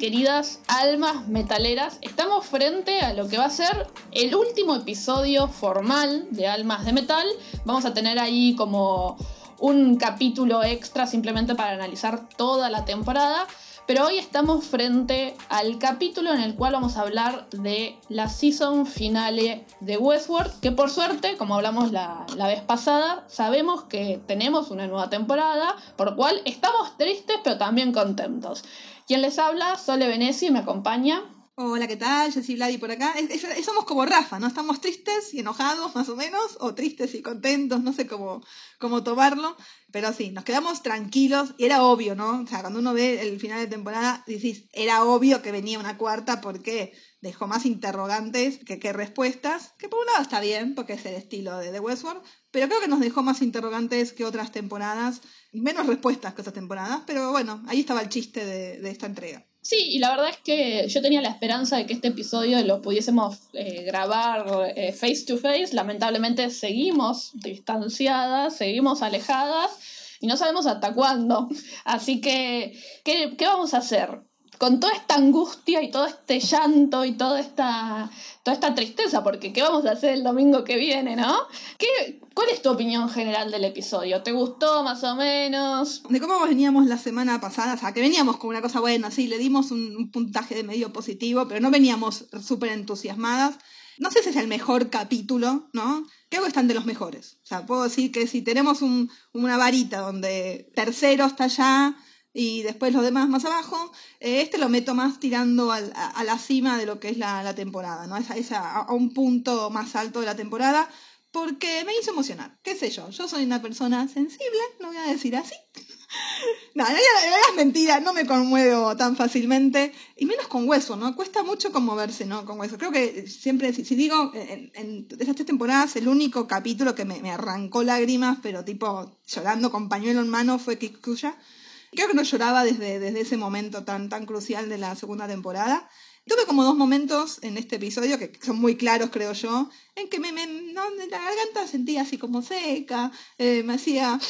Queridas almas metaleras? Estamos frente a lo que va a ser el último episodio formal de Almas de Metal. Vamos a tener ahí como un capítulo extra simplemente para analizar toda la temporada. Pero hoy estamos frente al capítulo en el cual vamos a hablar de la season finale de Westworld, que por suerte, como hablamos la, la, vez pasada, sabemos que tenemos una nueva temporada, por lo cual estamos tristes pero también contentos. Quien les habla, Sole Veneci, me acompaña. Hola, ¿qué tal? Yo soy Vladi por acá. somos como Rafa, ¿no? Estamos tristes y enojados, más o menos, o tristes y contentos, no sé cómo, cómo tomarlo. Pero sí, nos quedamos tranquilos y era obvio, ¿no? O sea, cuando uno ve el final de temporada, decís, era obvio que venía una cuarta porque dejó más interrogantes que, que respuestas, que por un lado está bien, porque es el estilo de The Westworld, pero creo que nos dejó más interrogantes que otras temporadas y menos respuestas que otras temporadas, pero bueno, ahí estaba el chiste de, de esta entrega. Sí, y la verdad es que yo tenía la esperanza de que este episodio lo pudiésemos eh, grabar eh, face to face. Lamentablemente seguimos distanciadas, seguimos alejadas y no sabemos hasta cuándo. Así que, ¿qué, qué vamos a hacer? Con toda esta angustia y todo este llanto y toda esta, toda esta tristeza, porque ¿qué vamos a hacer el domingo que viene, no? ¿Qué, ¿Cuál es tu opinión general del episodio? ¿Te gustó más o menos? De cómo veníamos la semana pasada, o sea, que veníamos con una cosa buena, sí, le dimos un, un puntaje de medio positivo, pero no veníamos súper entusiasmadas. No sé si es el mejor capítulo, ¿no? Creo que están de los mejores. O sea, puedo decir que si tenemos un, una varita donde tercero está allá, y después los demás más abajo. Eh, este lo meto más tirando a, la cima de lo que es la, temporada, ¿no? A, un punto más alto de la temporada, porque me hizo emocionar. ¿Qué sé yo? Yo soy una persona sensible, no voy a decir así. no, no, es mentira, no me conmuevo tan fácilmente, y menos con hueso, ¿no? Cuesta mucho conmoverse, ¿no? Con hueso. Creo que siempre, si, digo, en, en, esas tres temporadas, el único capítulo que me, me, arrancó lágrimas, pero tipo llorando con pañuelo en mano, fue Kikuya Creo que no lloraba desde, desde ese momento tan, tan crucial de la segunda temporada. Tuve como dos momentos en este episodio que son muy claros, creo yo, en que me, me no, la garganta sentía así como seca, eh, me hacía.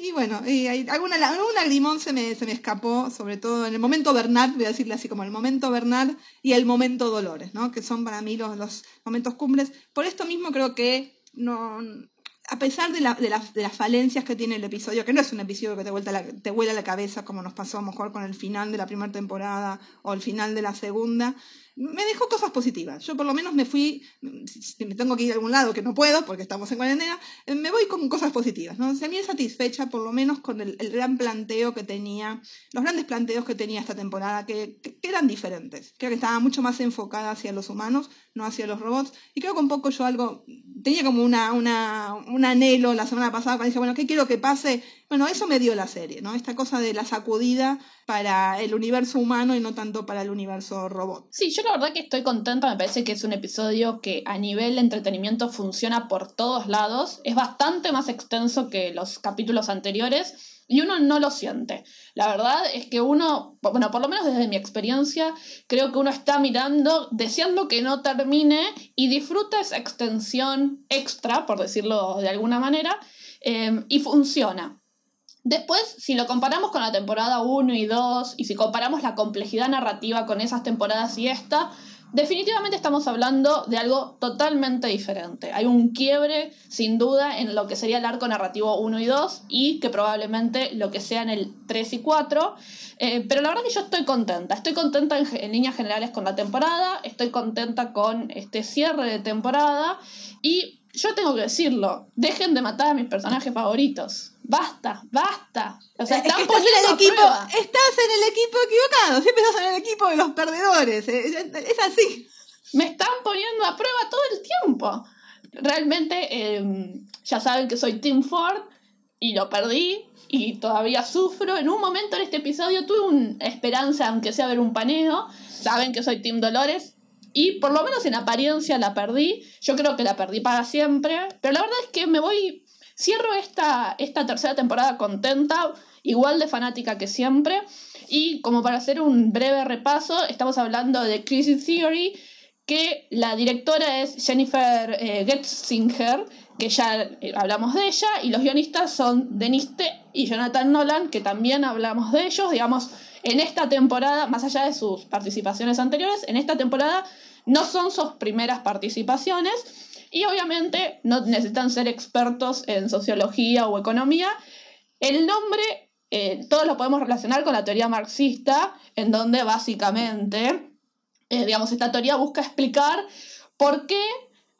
Y bueno, y alguna, algún lagrimón se me, se me escapó, sobre todo en el momento Bernard, voy a decirle así como el momento Bernard y el momento Dolores, ¿no? que son para mí los, los momentos cumbres. Por esto mismo creo que no, a pesar de, de, de, las falencias que tiene el episodio, que no es un episodio que te, vuelta la, vuela la cabeza como nos pasó a lo mejor con el final de la primera temporada o el final de la segunda, me dejó cosas positivas. Yo por lo menos me fui, si me tengo que ir a algún lado, que no puedo porque estamos en cuarentena, eh, me voy con cosas positivas. ¿no? Se me satisfecha por lo menos con el, gran planteo que tenía, los grandes planteos que tenía esta temporada, que, que, eran diferentes. Creo que estaba mucho más enfocada hacia los humanos, no hacia los robots. Y creo que un poco yo algo, tenía como una, una, un anhelo la semana pasada cuando dije, bueno, ¿qué quiero que pase? Bueno, eso me dio la serie, ¿no? Esta cosa de la sacudida para el universo humano y no tanto para el universo robot. Sí, yo la verdad que estoy contenta, me parece que es un episodio que a nivel de entretenimiento funciona por todos lados, es bastante más extenso que los capítulos anteriores y uno no lo siente. La verdad es que uno, bueno, por lo menos desde mi experiencia, creo que uno está mirando, deseando que no termine y disfruta esa extensión extra, por decirlo de alguna manera, eh, y funciona. Después, si lo comparamos con la temporada 1 y 2, y si comparamos la complejidad narrativa con esas temporadas y esta, definitivamente estamos hablando de algo totalmente diferente. Hay un quiebre, sin duda, en lo que sería el arco narrativo 1 y 2, y que probablemente lo que sea en el 3 y 4. Eh, pero la verdad que yo estoy contenta. Estoy contenta en, en líneas generales con la temporada, estoy contenta con este cierre de temporada, y yo tengo que decirlo, dejen de matar a mis personajes favoritos. Basta, basta. O sea, están estás en el equipo, estás en el equipo equivocado, siempre estás en el equipo de los perdedores, eh, es así. Me están poniendo a prueba todo el tiempo. Realmente, eh, ya saben que soy Team Ford y lo perdí y todavía sufro. En un momento en este episodio tuve una esperanza, aunque sea ver un paneo. Saben que soy Team Dolores y por lo menos en apariencia la perdí. Yo creo que la perdí para siempre, pero la verdad es que me voy, cierro esta, esta tercera temporada contenta, igual de fanática que siempre. Y como para hacer un breve repaso, estamos hablando de Crisis Theory, que la directora es Jennifer eh, Getzinger, que ya eh, hablamos de ella, y los guionistas son Deniste y Jonathan Nolan, que también hablamos de ellos, digamos, en esta temporada, más allá de sus participaciones anteriores, en esta temporada no son sus primeras participaciones y obviamente no necesitan ser expertos en sociología o economía. El nombre eh, todos lo podemos relacionar con la teoría marxista, en donde básicamente, eh, digamos, esta teoría busca explicar por qué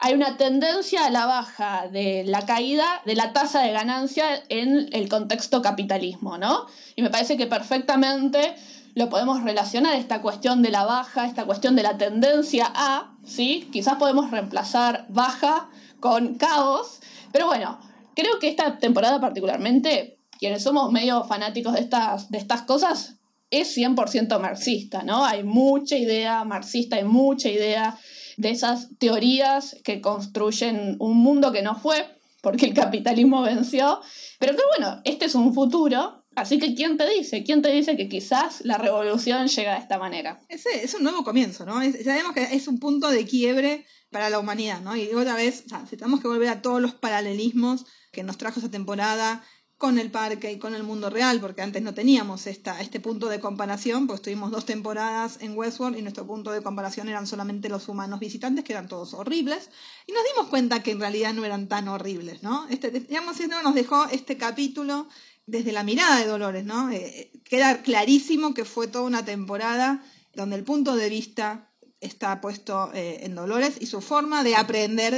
hay una tendencia a la baja de la caída de la tasa de ganancia en el contexto capitalismo, ¿no? Y me parece que perfectamente lo podemos relacionar, esta cuestión de la baja, esta cuestión de la tendencia a, ¿sí? Quizás podemos reemplazar baja con caos, pero bueno, creo que esta temporada particularmente, quienes somos medio fanáticos de estas, de estas cosas, es 100% marxista, ¿no? Hay mucha idea marxista, hay mucha idea de esas teorías que construyen un mundo que no fue, porque el capitalismo venció, pero que bueno, este es un futuro Así que, ¿quién te dice? ¿Quién te dice que quizás la revolución llega de esta manera? Ese es un nuevo comienzo, ¿no? sabemos que es un punto de quiebre para la humanidad, ¿no? Y otra vez, o sea, si tenemos que volver a todos los paralelismos que nos trajo esa temporada con el parque y con el mundo real, porque antes no teníamos esta, este punto de comparación, pues tuvimos dos temporadas en Westworld y nuestro punto de comparación eran solamente los humanos visitantes, que eran todos horribles, y nos dimos cuenta que en realidad no eran tan horribles, ¿no? Este, digamos, nos dejó este capítulo desde la mirada de Dolores, ¿no? Eh, queda clarísimo que fue toda una temporada donde el punto de vista está puesto eh, en Dolores y su forma de aprender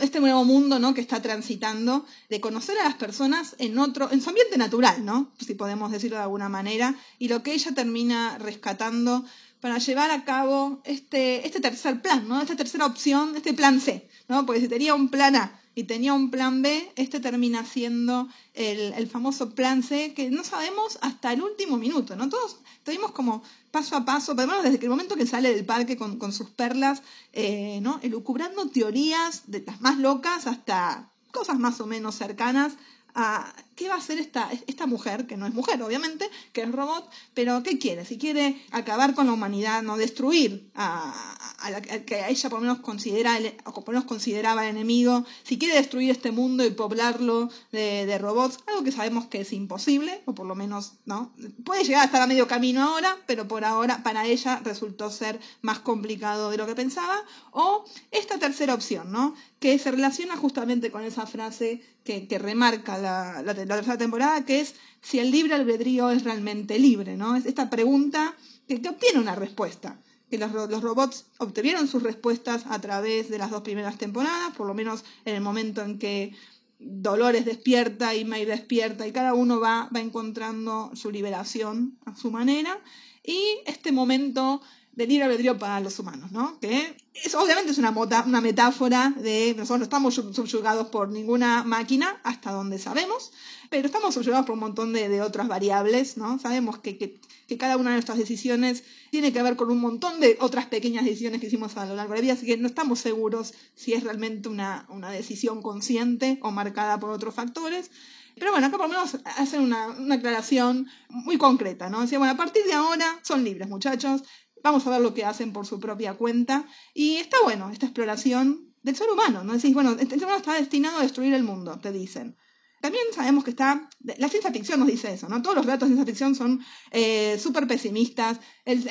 este nuevo mundo ¿no? que está transitando, de conocer a las personas en otro, en su ambiente natural, ¿no? si podemos decirlo de alguna manera, y lo que ella termina rescatando para llevar a cabo este, este tercer plan, ¿no? esta tercera opción, este plan C, ¿no? porque si tenía un plan A y tenía un plan B, este termina siendo el, famoso plan C que no sabemos hasta el último minuto, ¿no? Todos estuvimos como paso a paso, pero desde el momento que sale del parque con, sus perlas, eh, ¿no? Elucubrando teorías de las más locas hasta cosas más o menos cercanas a qué va a hacer esta, esta mujer, que no es mujer obviamente, que es robot, pero ¿qué quiere? Si quiere acabar con la humanidad, no destruir a, a la que ella por lo menos considera o por lo menos consideraba enemigo, si quiere destruir este mundo y poblarlo de, de, robots, algo que sabemos que es imposible, o por lo menos, ¿no? Puede llegar a estar a medio camino ahora, pero por ahora para ella resultó ser más complicado de lo que pensaba, o esta tercera opción, ¿no? Que se relaciona justamente con esa frase que, que remarca la, la la tercera temporada, que es si el libre albedrío es realmente libre, ¿no? Es esta pregunta que, obtiene una respuesta, que los, robots obtuvieron sus respuestas a través de las dos primeras temporadas, por lo menos en el momento en que Dolores despierta y May despierta y cada uno va, va encontrando su liberación a su manera. Y este momento de libre albedrío para los humanos, ¿no? Que es, obviamente es una, una metáfora de nosotros no estamos subyugados por ninguna máquina hasta donde sabemos, pero estamos subyugados por un montón de, otras variables, ¿no? Sabemos que, que, cada una de nuestras decisiones tiene que ver con un montón de otras pequeñas decisiones que hicimos a lo largo de la vida, así que no estamos seguros si es realmente una, una decisión consciente o marcada por otros factores. Pero bueno, acá por lo menos hacen una, una aclaración muy concreta, ¿no? Decía, bueno, a partir de ahora son libres, muchachos, Vamos a ver lo que hacen por su propia cuenta. Y está bueno esta exploración del ser humano, ¿no? Decís, bueno, este ser humano está destinado a destruir el mundo, te dicen. También sabemos que está, la ciencia ficción nos dice eso, ¿no? Todos los relatos de ciencia ficción son eh, súper pesimistas. El,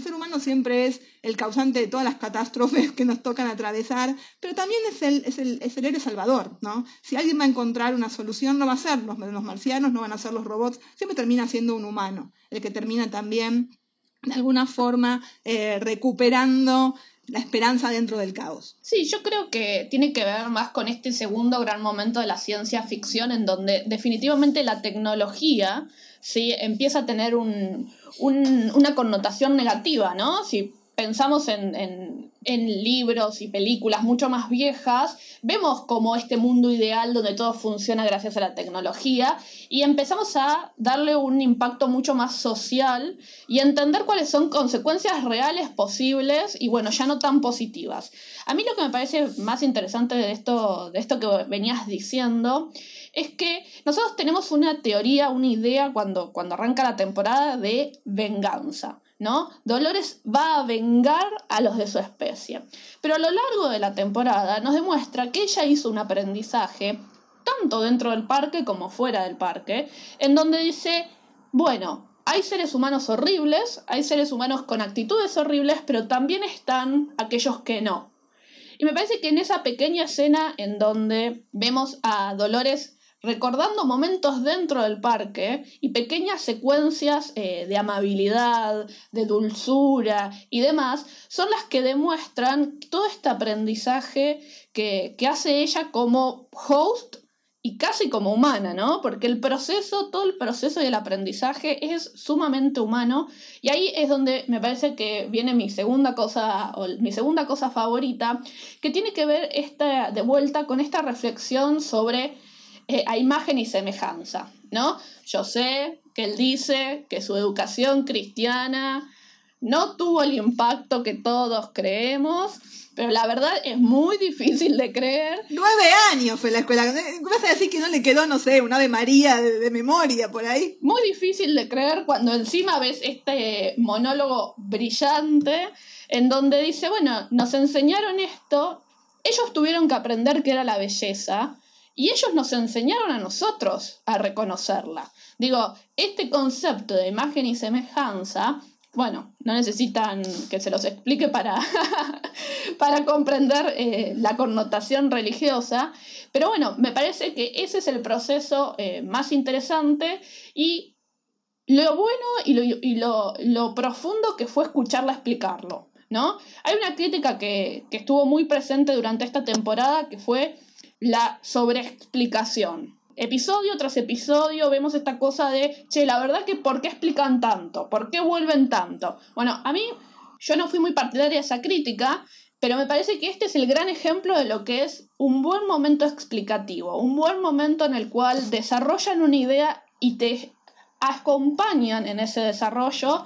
ser, humano siempre es el causante de todas las catástrofes que nos tocan atravesar, pero también es el, es el, es el héroe salvador, ¿no? Si alguien va a encontrar una solución, no va a ser los, los marcianos, no van a ser los robots, siempre termina siendo un humano, el que termina también de alguna forma eh, recuperando la esperanza dentro del caos. Sí, yo creo que tiene que ver más con este segundo gran momento de la ciencia ficción en donde definitivamente la tecnología ¿sí? empieza a tener un, una connotación negativa, ¿no? Si pensamos en, en, libros y películas mucho más viejas, vemos como este mundo ideal donde todo funciona gracias a la tecnología y empezamos a darle un impacto mucho más social y entender cuáles son consecuencias reales posibles y bueno, ya no tan positivas. A mí lo que me parece más interesante de esto, de esto que venías diciendo es que nosotros tenemos una teoría, una idea cuando, cuando arranca la temporada de venganza. ¿No? Dolores va a vengar a los de su especie. Pero a lo largo de la temporada nos demuestra que ella hizo un aprendizaje, tanto dentro del parque como fuera del parque, en donde dice, bueno, hay seres humanos horribles, hay seres humanos con actitudes horribles, pero también están aquellos que no. Y me parece que en esa pequeña escena en donde vemos a Dolores recordando momentos dentro del parque y pequeñas secuencias eh, de amabilidad, de dulzura y demás, son las que demuestran todo este aprendizaje que, que hace ella como host y casi como humana, ¿no? Porque el proceso, todo el proceso del aprendizaje es sumamente humano y ahí es donde me parece que viene mi segunda cosa, o mi segunda cosa favorita, que tiene que ver esta, de vuelta con esta reflexión sobre eh, a imagen y semejanza, ¿no? Yo sé que él dice que su educación cristiana no tuvo el impacto que todos creemos, pero la verdad es muy difícil de creer. Nueve años fue la escuela. ¿Vas a decir que no le quedó, no sé, una Ave María de, de, memoria por ahí? Muy difícil de creer cuando encima ves este monólogo brillante en donde dice, bueno, nos enseñaron esto, ellos tuvieron que aprender qué era la belleza, y ellos nos enseñaron a nosotros a reconocerla. Digo, este concepto de imagen y semejanza, bueno, no necesitan que se los explique para, para comprender eh, la connotación religiosa, pero bueno, me parece que ese es el proceso eh, más interesante y lo bueno y, lo, y lo, lo, profundo que fue escucharla explicarlo, ¿no? Hay una crítica que, que estuvo muy presente durante esta temporada que fue la sobreexplicación. Episodio tras episodio vemos esta cosa de, che, la verdad que ¿por qué explican tanto? ¿Por qué vuelven tanto? Bueno, a mí yo no fui muy partidaria de esa crítica, pero me parece que este es el gran ejemplo de lo que es un buen momento explicativo, un buen momento en el cual desarrollan una idea y te acompañan en ese desarrollo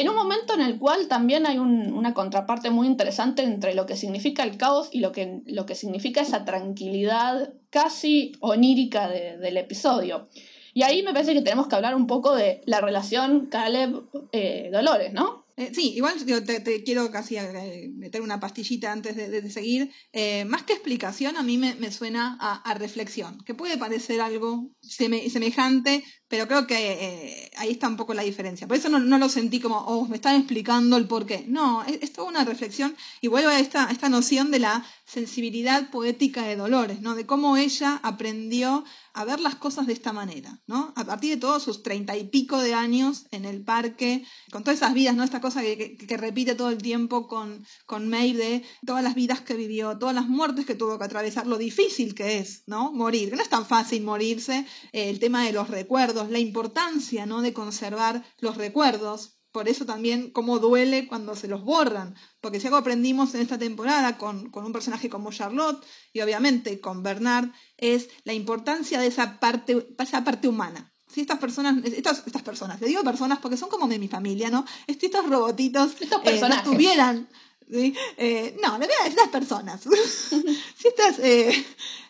en un momento en el cual también hay una contraparte muy interesante entre lo que significa el caos y lo que, lo que significa esa tranquilidad casi onírica del episodio. Y ahí me parece que tenemos que hablar un poco de la relación Caleb-Dolores, eh, ¿no? Eh, sí, igual te, quiero casi eh, meter una pastillita antes de, seguir. Eh, más que explicación, a mí me, suena a, reflexión, que puede parecer algo semejante, pero creo que ahí está un poco la diferencia. Por eso no, lo sentí como, oh, me están explicando el por qué. No, es, toda una reflexión y vuelvo a esta, esta noción de la sensibilidad poética de Dolores, ¿no? De cómo ella aprendió a ver las cosas de esta manera, ¿no? A partir de todos sus treinta y pico de años en el parque, con todas esas vidas, ¿no? Esta cosa que, que, repite todo el tiempo con, con Maeve de todas las vidas que vivió, todas las muertes que tuvo que atravesar, lo difícil que es, ¿no? Morir, que no es tan fácil morirse, eh, el tema de los recuerdos, la importancia, ¿no? De conservar los recuerdos, por eso también cómo duele cuando se los borran. Porque si algo aprendimos en esta temporada con, con, un personaje como Charlotte y obviamente con Bernard es la importancia de esa parte, esa parte humana. Si estas personas, estas, estas personas, le digo personas porque son como de mi familia, ¿no? Estos robotitos estos eh, no tuvieran Eh, no, le voy a decir las personas. si estas, eh,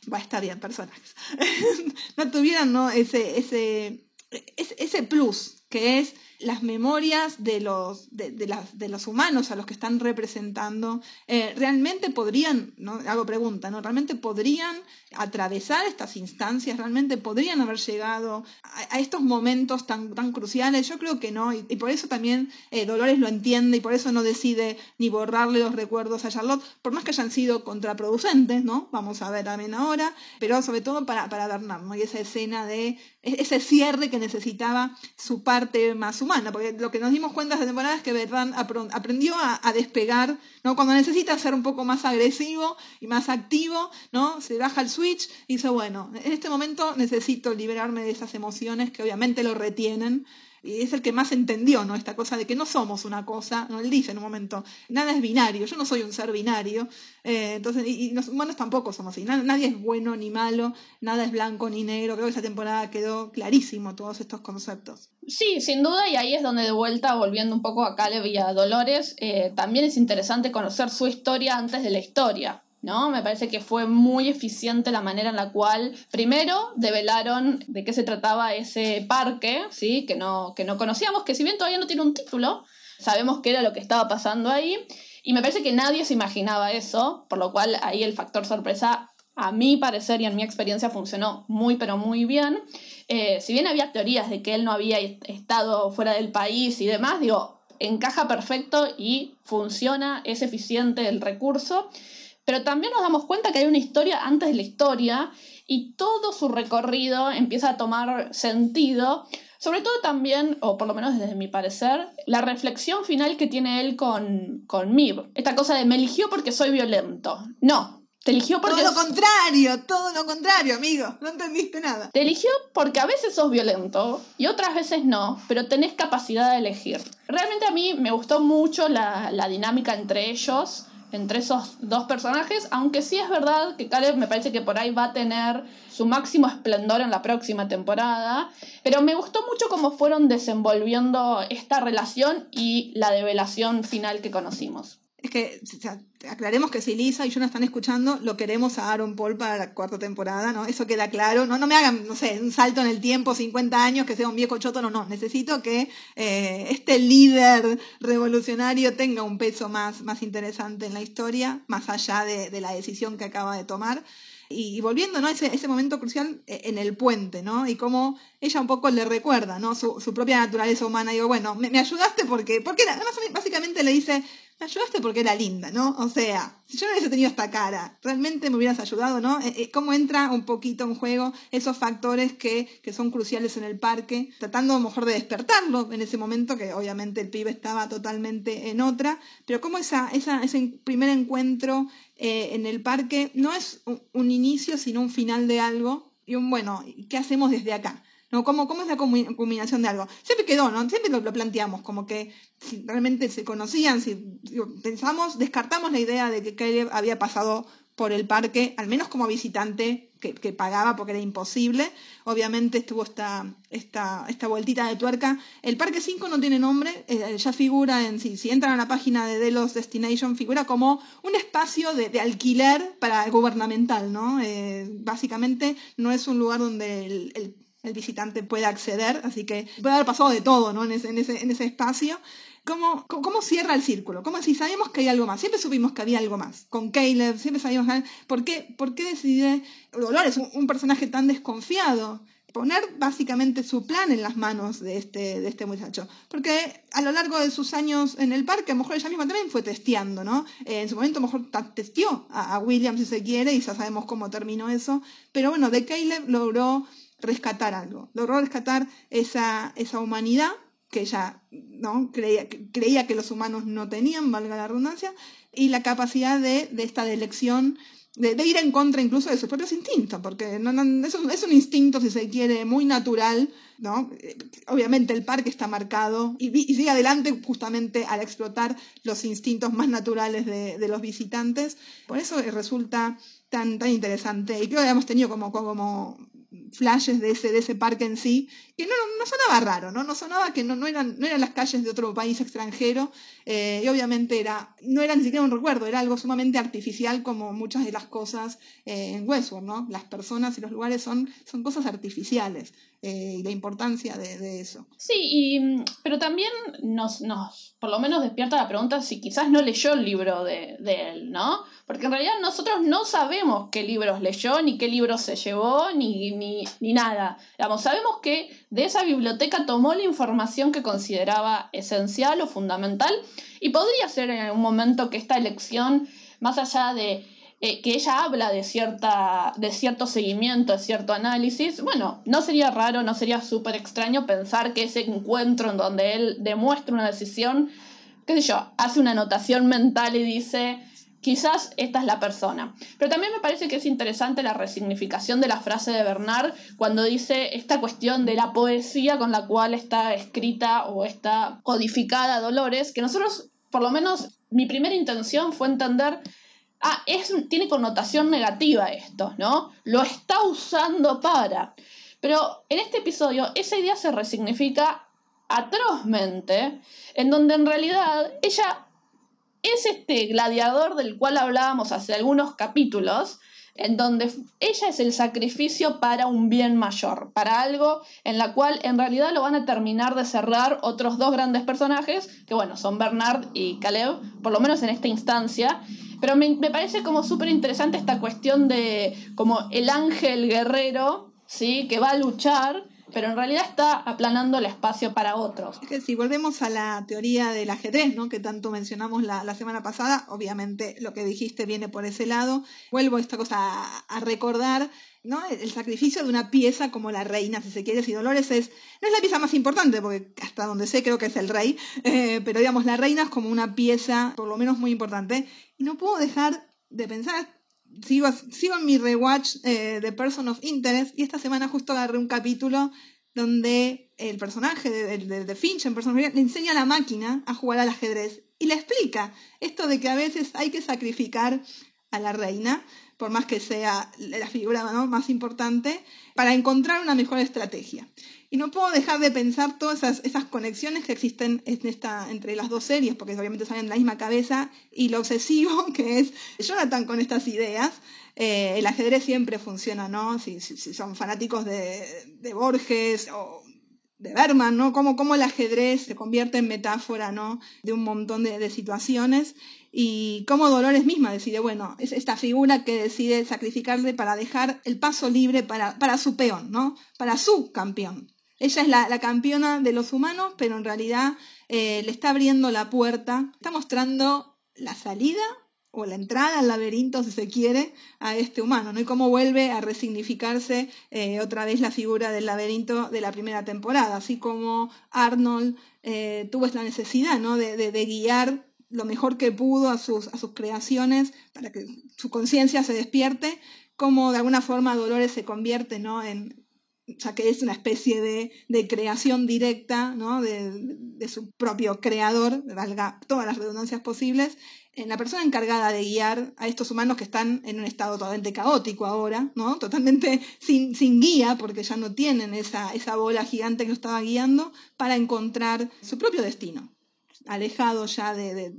bueno, está bien, personajes, no tuvieran ¿no? Ese, ese, ese plus que es las memorias de los, de, las, de los humanos a los que están representando, eh, realmente podrían, ¿no? hago pregunta, ¿no? realmente podrían atravesar estas instancias, realmente podrían haber llegado a, estos momentos tan, tan cruciales. Yo creo que no, y, por eso también eh, Dolores lo entiende y por eso no decide ni borrarle los recuerdos a Charlotte, por más que hayan sido contraproducentes, ¿no? Vamos a ver también ahora, pero sobre todo para, para Bernard. Y esa escena de e-, ese cierre que necesitaba su parte más humana, porque lo que nos dimos cuenta esta temporada es que Bertrand aprendió a, despegar, ¿no? Cuando necesita ser un poco más agresivo y más activo, ¿no? Se baja el switch y dice, bueno, en este momento necesito liberarme de esas emociones que obviamente lo retienen, y es el que más entendió, ¿no? Esta cosa de que no somos una cosa, ¿no? Él dice en un momento, nada es binario, yo no soy un ser binario, eh, entonces, y, los humanos tampoco somos así, nadie es bueno ni malo, nada es blanco ni negro, creo que esa temporada quedó clarísimo todos estos conceptos. Sí, sin duda, y ahí es donde de vuelta, volviendo un poco a Caleb y a Dolores, eh, también es interesante conocer su historia antes de la historia. ¿No? Me parece que fue muy eficiente la manera en la cual, primero, develaron de qué se trataba ese parque, ¿sí? Que no, que no conocíamos, que si bien todavía no tiene un título, sabemos qué era lo que estaba pasando ahí. Y me parece que nadie se imaginaba eso, por lo cual ahí el factor sorpresa, a mi parecer y en mi experiencia, funcionó muy, pero muy bien. Eh, si bien había teorías de que él no había estado fuera del país y demás, digo, encaja perfecto y funciona, es eficiente el recurso pero también nos damos cuenta que hay una historia antes de la historia y todo su recorrido empieza a tomar sentido. Sobre todo también, o por lo menos desde mi parecer, la reflexión final que tiene él con, con Mib. Esta cosa de me eligió porque soy violento. No, te eligió porque... Todo lo contrario, todo lo contrario, amigo. No entendiste nada. Te eligió porque a veces sos violento y otras veces no, pero tenés capacidad de elegir. Realmente a mí me gustó mucho la, la dinámica entre ellos entre esos dos personajes, aunque sí es verdad que Caleb me parece que por ahí va a tener su máximo esplendor en la próxima temporada, pero me gustó mucho cómo fueron desenvolviendo esta relación y la develación final que conocimos es que aclaremos que si Lisa y yo no están escuchando, lo queremos a Aaron Paul para la cuarta temporada, ¿no? Eso queda claro. No, no me hagan, no sé, un salto en el tiempo, 50 años, que sea un viejo choto, no, no. Necesito que eh, este líder revolucionario tenga un peso más, más interesante en la historia, más allá de, de la decisión que acaba de tomar. Y, volviendo ¿no? ese, ese, momento crucial eh, en el puente, ¿no? Y cómo ella un poco le recuerda, ¿no? Su, propia naturaleza humana. Digo, bueno, me, me ayudaste porque, porque básicamente le dice, me ayudaste porque era linda, ¿no? O sea, si yo no hubiese tenido esta cara, realmente me hubieras ayudado, ¿no? Eh, eh, ¿Cómo entra un poquito en juego esos factores que, que son cruciales en el parque, tratando a lo mejor de despertarlo en ese momento, que obviamente el pibe estaba totalmente en otra, pero cómo esa, esa, ese primer encuentro eh, en el parque no es un, un inicio, sino un final de algo, y un, bueno, ¿qué hacemos desde acá? ¿No? ¿Cómo, ¿Cómo es la combinación de algo? Siempre quedó, ¿no? Siempre lo, planteamos, como que realmente se conocían, si pensamos, descartamos la idea de que Caleb había pasado por el parque, al menos como visitante que, que, pagaba porque era imposible. Obviamente estuvo esta, esta, esta vueltita de tuerca. El Parque 5 no tiene nombre, eh, ya figura en, si, si entran a la página de Delos Destination, figura como un espacio de, alquiler para gubernamental, ¿no? Eh, básicamente no es un lugar donde el el visitante puede acceder, así que puede haber pasado de todo ¿no? en, ese, en, ese, en ese espacio. ¿Cómo, ¿Cómo, cierra el círculo? ¿Cómo si sabemos que hay algo más? Siempre supimos que había algo más. Con Caleb, siempre sabíamos ¿Por qué, por qué decide Dolores, un, un, personaje tan desconfiado, poner básicamente su plan en las manos de este, de este muchacho? Porque a lo largo de sus años en el parque, a lo mejor ella misma también fue testeando, ¿no? Eh, en su momento a lo mejor testeó a, a William si se quiere y ya sabemos cómo terminó eso. Pero bueno, de Caleb logró rescatar algo, logró rescatar esa, esa humanidad que ella ¿no? creía, creía que los humanos no tenían, valga la redundancia, y la capacidad de, de esta elección, de, ir en contra incluso de sus propios instintos, porque no, no, es, un, es, un, instinto, si se quiere, muy natural, ¿no? Obviamente el parque está marcado y, y, sigue adelante justamente al explotar los instintos más naturales de, de los visitantes, por eso resulta tan, tan interesante, y creo que hemos tenido como, como flashes de ese, de ese parque en sí, que no, sonaba raro, ¿no? No sonaba que no, no, eran, no eran las calles de otro país extranjero, eh, y obviamente era, no era ni siquiera un recuerdo, era algo sumamente artificial como muchas de las cosas eh, en Westworld, ¿no? Las personas y los lugares son, son cosas artificiales, eh, y la importancia de, eso. Sí, y, pero también nos, nos, por lo menos despierta la pregunta si quizás no leyó el libro de, él, ¿no? Porque en realidad nosotros no sabemos qué libros leyó, ni qué libros se llevó, ni, ni, ni nada. Sabemos que de esa biblioteca tomó la información que consideraba esencial o fundamental y podría ser en algún momento que esta elección, más allá de eh, que ella habla de, cierta, de cierto seguimiento, de cierto análisis, bueno, no sería raro, no sería súper extraño pensar que ese encuentro en donde él demuestra una decisión, qué sé yo, hace una anotación mental y dice, quizás esta es la persona. Pero también me parece que es interesante la resignificación de la frase de Bernard cuando dice esta cuestión de la poesía con la cual está escrita o está codificada Dolores, que nosotros, por lo menos, mi primera intención fue entender ah, es, tiene connotación negativa esto, ¿no? Lo está usando para. Pero en este episodio esa idea se resignifica atrozmente, en donde en realidad ella es este gladiador del cual hablábamos hace algunos capítulos, en donde ella es el sacrificio para un bien mayor, para algo en la cual en realidad lo van a terminar de cerrar otros dos grandes personajes, que bueno, son Bernard y Caleb, por lo menos en esta instancia, pero me, me parece como súper interesante esta cuestión de como el ángel guerrero, ¿sí? Que va a luchar pero en realidad está aplanando el espacio para otros. Si volvemos a la teoría del ajedrez, ¿no? que tanto mencionamos la, la, semana pasada, obviamente lo que dijiste viene por ese lado. Vuelvo esta cosa a, a recordar ¿no? El, sacrificio de una pieza como la reina, si se quiere, si Dolores es, no es la pieza más importante, porque hasta donde sé creo que es el rey, eh, pero digamos, la reina es como una pieza por lo menos muy importante. Y no puedo dejar de pensar, sigo, sigo en mi rewatch eh, de Person of Interest y esta semana justo agarré un capítulo donde el personaje de, de, de Finch en Person of Interest le enseña a la máquina a jugar al ajedrez y le explica esto de que a veces hay que sacrificar a la reina, por más que sea la figura más importante, para encontrar una mejor estrategia. Y no puedo dejar de pensar todas esas, conexiones que existen en esta, entre las dos series, porque obviamente salen de la misma cabeza, y lo obsesivo que es Jonathan con estas ideas. Eh, el ajedrez siempre funciona, ¿no? Si, si, si son fanáticos de, de, Borges o de Berman, ¿no? Cómo, cómo el ajedrez se convierte en metáfora, ¿no? De un montón de, de situaciones y cómo Dolores misma decide, bueno, es esta figura que decide sacrificarle para dejar el paso libre para, para su peón, ¿no? Para su campeón. Ella es la, la, campeona de los humanos, pero en realidad eh, le está abriendo la puerta, está mostrando la salida o la entrada al laberinto, si se quiere, a este humano, ¿no? Y cómo vuelve a resignificarse eh, otra vez la figura del laberinto de la primera temporada, así como Arnold eh, tuvo esta necesidad, ¿no? De, de, guiar lo mejor que pudo a sus, a sus creaciones para que su conciencia se despierte, como de alguna forma Dolores se convierte, ¿no? En, sea, que es una especie de, de creación directa ¿no? de, de, su propio creador, valga todas las redundancias posibles, en la persona encargada de guiar a estos humanos que están en un estado totalmente caótico ahora, ¿no? totalmente sin, sin guía, porque ya no tienen esa, esa bola gigante que lo estaba guiando, para encontrar su propio destino, alejado ya de,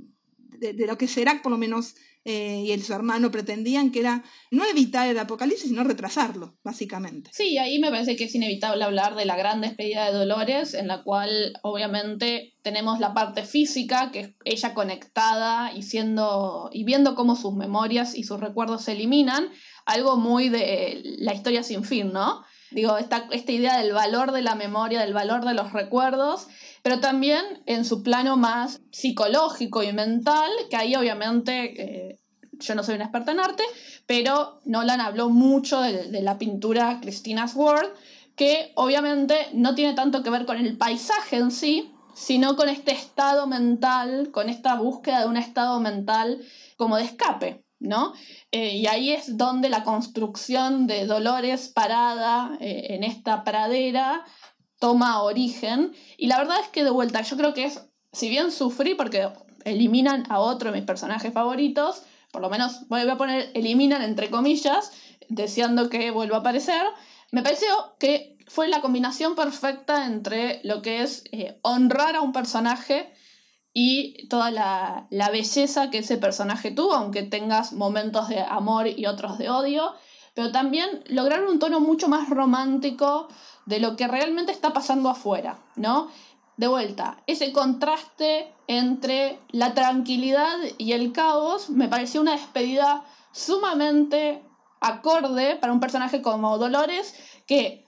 de, de lo que será por lo menos eh, y el, su hermano pretendían, que era no evitar el apocalipsis, sino retrasarlo, básicamente. Sí, ahí me parece que es inevitable hablar de la gran despedida de Dolores, en la cual obviamente tenemos la parte física, que es ella conectada y siendo y viendo cómo sus memorias y sus recuerdos se eliminan, algo muy de la historia sin fin, ¿no? Digo, esta, esta idea del valor de la memoria, del valor de los recuerdos, pero también en su plano más psicológico y mental, que ahí obviamente eh, yo no soy una experta en arte, pero Nolan habló mucho de, la pintura Christina's World, que obviamente no tiene tanto que ver con el paisaje en sí, sino con este estado mental, con esta búsqueda de un estado mental como de escape. ¿no? Eh, y ahí es donde la construcción de Dolores parada eh, en esta pradera toma origen. Y la verdad es que de vuelta, yo creo que es, si bien sufrí porque eliminan a otro de mis personajes favoritos, por lo menos voy a poner eliminan entre comillas, deseando que vuelva a aparecer, me pareció que fue la combinación perfecta entre lo que es eh, honrar a un personaje y toda la, la, belleza que ese personaje tuvo, aunque tengas momentos de amor y otros de odio, pero también lograr un tono mucho más romántico de lo que realmente está pasando afuera, ¿no? De vuelta, ese contraste entre la tranquilidad y el caos me pareció una despedida sumamente acorde para un personaje como Dolores que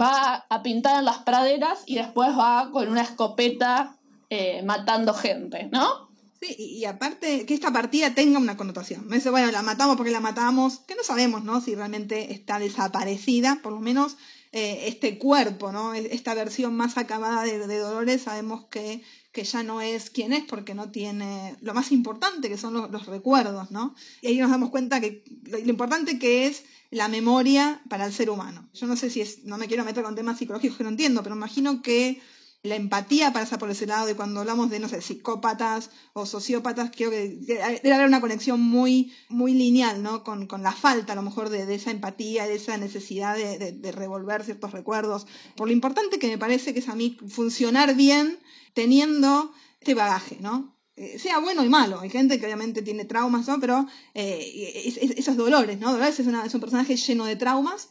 va a pintar en las praderas y después va con una escopeta eh, matando gente, ¿no? Sí, y aparte que esta partida tenga una connotación. No es, bueno, la matamos porque la matamos, que no sabemos, ¿no? Si realmente está desaparecida, por lo menos eh, este cuerpo, ¿no? Esta versión más acabada de, Dolores, sabemos que, que ya no es quien es porque no tiene lo más importante que son los, recuerdos, ¿no? Y ahí nos damos cuenta que lo, importante que es la memoria para el ser humano. Yo no sé si es, no me quiero meter con temas psicológicos que no entiendo, pero imagino que la empatía pasa por ese lado de cuando hablamos de, no sé, psicópatas o sociópatas, creo que debe haber una conexión muy, muy lineal, ¿no? Con, la falta, a lo mejor, de, esa empatía, de esa necesidad de, revolver ciertos recuerdos. Por lo importante que me parece que es a mí funcionar bien teniendo este bagaje, ¿no? Eh, sea bueno y malo. Hay gente que obviamente tiene traumas, ¿no? Pero eh, esos dolores, ¿no? Dolores es, es un personaje lleno de traumas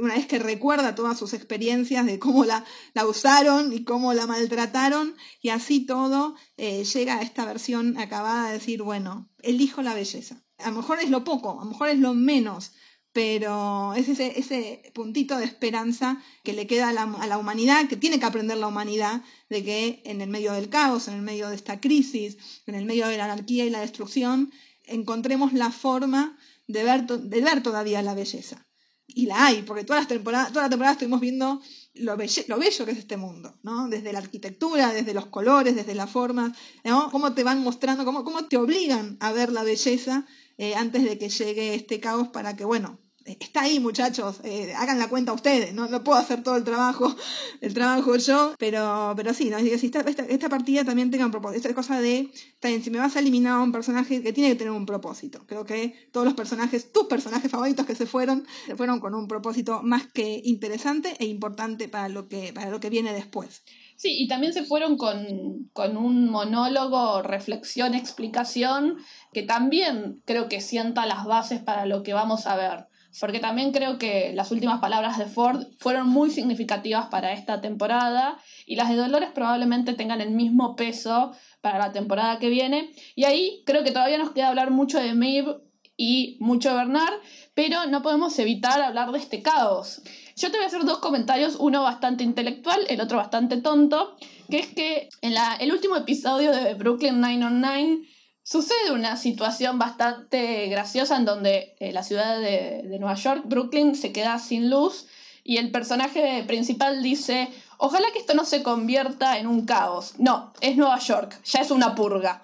una vez que recuerda todas sus experiencias de cómo la, la usaron y cómo la maltrataron, y así todo eh, llega a esta versión acabada de decir, bueno, elijo la belleza. A lo mejor es lo poco, a lo mejor es lo menos, pero es ese, ese puntito de esperanza que le queda a la, a la, humanidad, que tiene que aprender la humanidad, de que en el medio del caos, en el medio de esta crisis, en el medio de la anarquía y la destrucción, encontremos la forma de ver, de ver todavía la belleza y la hay, porque todas las temporadas, toda la temporada estuvimos viendo lo, lo bello que es este mundo, ¿no? Desde la arquitectura, desde los colores, desde las formas, ¿no? Cómo te van mostrando, cómo, cómo te obligan a ver la belleza eh, antes de que llegue este caos para que, bueno, está ahí, muchachos, eh, hagan la cuenta ustedes, ¿no? no puedo hacer todo el trabajo, el trabajo yo, pero, pero sí, ¿no? esta, esta, partida también tenga un propósito, esta cosa de, también, si me vas a eliminar a un personaje que tiene que tener un propósito, creo que todos los personajes, tus personajes favoritos que se fueron, se fueron con un propósito más que interesante e importante para lo que, para lo que viene después. Sí, y también se fueron con, con un monólogo, reflexión, explicación, que también creo que sienta las bases para lo que vamos a ver porque también creo que las últimas palabras de Ford fueron muy significativas para esta temporada y las de Dolores probablemente tengan el mismo peso para la temporada que viene. Y ahí creo que todavía nos queda hablar mucho de Maeve y mucho de Bernard, pero no podemos evitar hablar de este caos. Yo te voy a hacer dos comentarios, uno bastante intelectual, el otro bastante tonto, que es que en la, el último episodio de Brooklyn 909 Sucede una situación bastante graciosa en donde eh, la ciudad de, de, Nueva York, Brooklyn, se queda sin luz y el personaje principal dice, ojalá que esto no se convierta en un caos. No, es Nueva York, ya es una purga.